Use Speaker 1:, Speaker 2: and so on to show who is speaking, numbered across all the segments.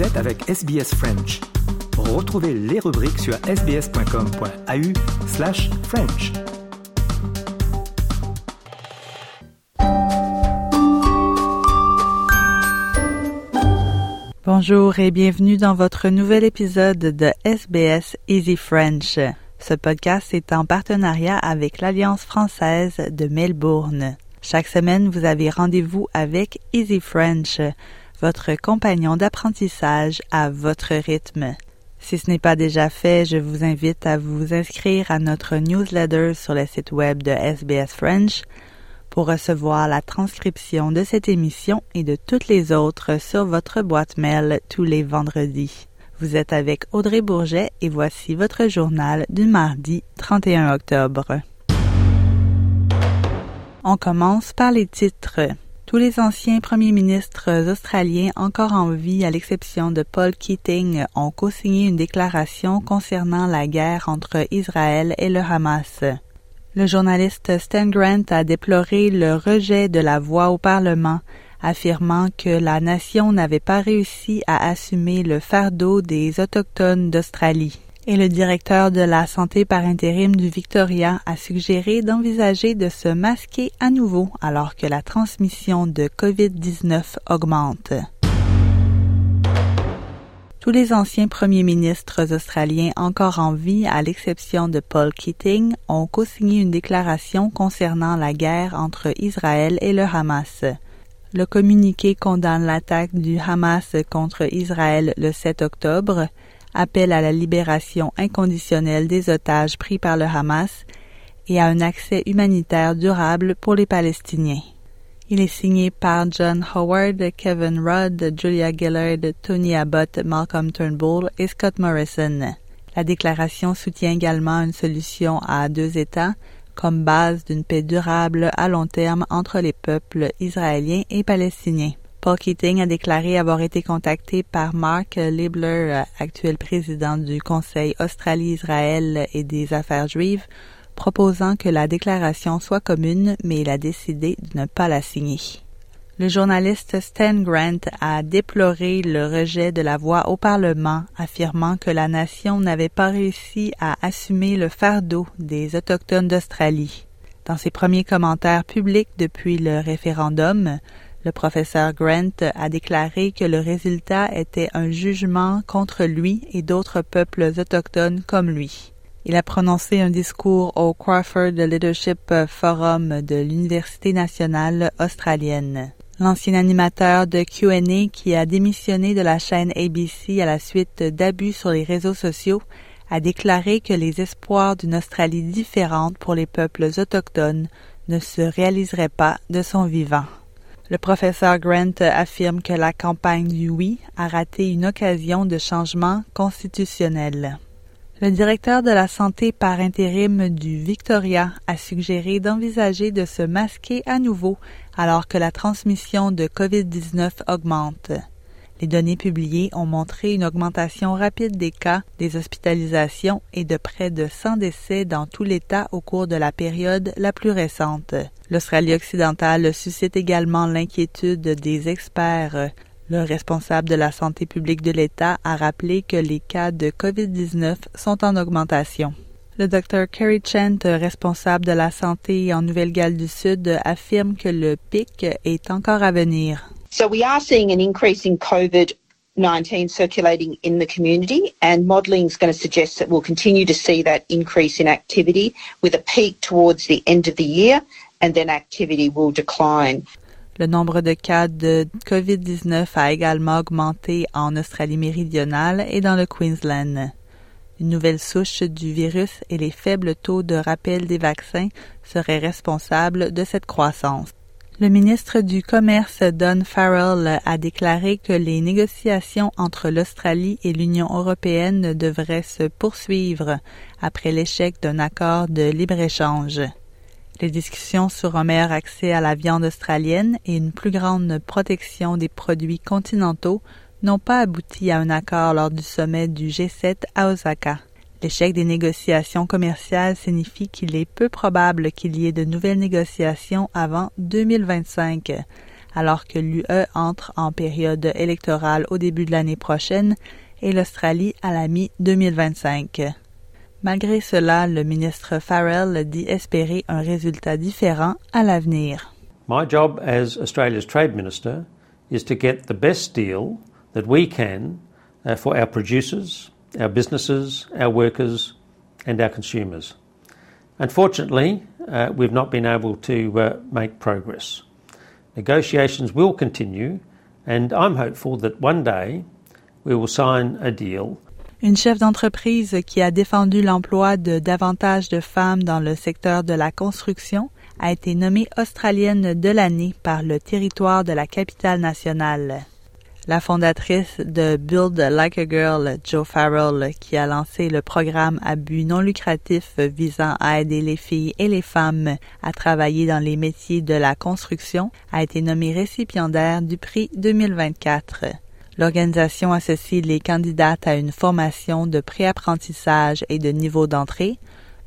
Speaker 1: Avec SBS French. Retrouvez les rubriques sur sbs.com.au slash French.
Speaker 2: Bonjour et bienvenue dans votre nouvel épisode de SBS Easy French. Ce podcast est en partenariat avec l'Alliance française de Melbourne. Chaque semaine, vous avez rendez-vous avec Easy French, votre compagnon d'apprentissage à votre rythme. Si ce n'est pas déjà fait, je vous invite à vous inscrire à notre newsletter sur le site web de SBS French pour recevoir la transcription de cette émission et de toutes les autres sur votre boîte mail tous les vendredis. Vous êtes avec Audrey Bourget et voici votre journal du mardi 31 octobre. On commence par les titres. Tous les anciens premiers ministres australiens encore en vie, à l'exception de Paul Keating, ont co-signé une déclaration concernant la guerre entre Israël et le Hamas. Le journaliste Stan Grant a déploré le rejet de la voix au Parlement, affirmant que la nation n'avait pas réussi à assumer le fardeau des Autochtones d'Australie et le directeur de la santé par intérim du Victoria a suggéré d'envisager de se masquer à nouveau alors que la transmission de COVID-19 augmente. Tous les anciens premiers ministres australiens encore en vie, à l'exception de Paul Keating, ont co-signé une déclaration concernant la guerre entre Israël et le Hamas. Le communiqué condamne l'attaque du Hamas contre Israël le 7 octobre, appelle à la libération inconditionnelle des otages pris par le Hamas et à un accès humanitaire durable pour les Palestiniens. Il est signé par John Howard, Kevin Rudd, Julia Gillard, Tony Abbott, Malcolm Turnbull et Scott Morrison. La déclaration soutient également une solution à deux États comme base d'une paix durable à long terme entre les peuples israéliens et palestiniens. Paul Keating a déclaré avoir été contacté par Mark Libler, actuel président du Conseil Australie-Israël et des Affaires juives, proposant que la déclaration soit commune, mais il a décidé de ne pas la signer. Le journaliste Stan Grant a déploré le rejet de la voix au Parlement, affirmant que la nation n'avait pas réussi à assumer le fardeau des Autochtones d'Australie. Dans ses premiers commentaires publics depuis le référendum, le professeur Grant a déclaré que le résultat était un jugement contre lui et d'autres peuples autochtones comme lui. Il a prononcé un discours au Crawford Leadership Forum de l'Université nationale australienne. L'ancien animateur de Q&A qui a démissionné de la chaîne ABC à la suite d'abus sur les réseaux sociaux a déclaré que les espoirs d'une Australie différente pour les peuples autochtones ne se réaliseraient pas de son vivant. Le professeur Grant affirme que la campagne du oui a raté une occasion de changement constitutionnel. Le directeur de la santé par intérim du Victoria a suggéré d'envisager de se masquer à nouveau alors que la transmission de COVID-19 augmente. Les données publiées ont montré une augmentation rapide des cas, des hospitalisations et de près de 100 décès dans tout l'État au cours de la période la plus récente. L'Australie occidentale suscite également l'inquiétude des experts. Le responsable de la santé publique de l'État a rappelé que les cas de COVID-19 sont en augmentation. Le Dr. Kerry Chant, responsable de la santé en Nouvelle-Galles du Sud, affirme que le pic est encore à venir.
Speaker 3: So we are seeing an increase in COVID 19 circulating in the community, and modelling is going to suggest that we'll continue to see that increase in activity with a peak towards the end of the year, and then activity will decline.
Speaker 2: Le nombre de cas de COVID-19 a également augmenté en Australie méridionale et dans le Queensland. Une nouvelle souche du virus et les faibles taux de rappel des vaccins seraient responsables de cette croissance. Le ministre du Commerce Don Farrell a déclaré que les négociations entre l'Australie et l'Union européenne devraient se poursuivre après l'échec d'un accord de libre-échange. Les discussions sur un meilleur accès à la viande australienne et une plus grande protection des produits continentaux n'ont pas abouti à un accord lors du sommet du G7 à Osaka. L'échec des négociations commerciales signifie qu'il est peu probable qu'il y ait de nouvelles négociations avant 2025, alors que l'UE entre en période électorale au début de l'année prochaine et l'Australie à la mi-2025. Malgré cela, le ministre Farrell dit espérer un résultat différent à l'avenir.
Speaker 4: My job as Australia's Trade Minister is to get the best deal that we can uh, for our producers, our businesses, our workers, and our consumers. Unfortunately, uh, we've not been able to uh, make progress. Negotiations will continue, and I'm hopeful that one day we will sign a deal.
Speaker 2: Une chef d'entreprise qui a défendu l'emploi de davantage de femmes dans le secteur de la construction a été nommée Australienne de l'année par le territoire de la capitale nationale. La fondatrice de Build Like a Girl, Joe Farrell, qui a lancé le programme à but non lucratif visant à aider les filles et les femmes à travailler dans les métiers de la construction, a été nommée récipiendaire du prix 2024. L'organisation associe les candidates à une formation de préapprentissage et de niveau d'entrée,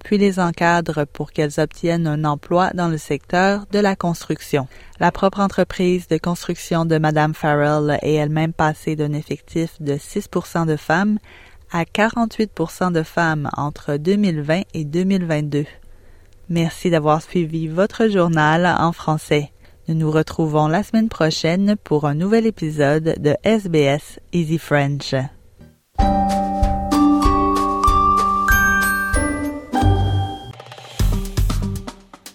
Speaker 2: puis les encadre pour qu'elles obtiennent un emploi dans le secteur de la construction. La propre entreprise de construction de Madame Farrell est elle-même passée d'un effectif de 6% de femmes à 48% de femmes entre 2020 et 2022. Merci d'avoir suivi votre journal en français. Nous nous retrouvons la semaine prochaine pour un nouvel épisode de SBS Easy French.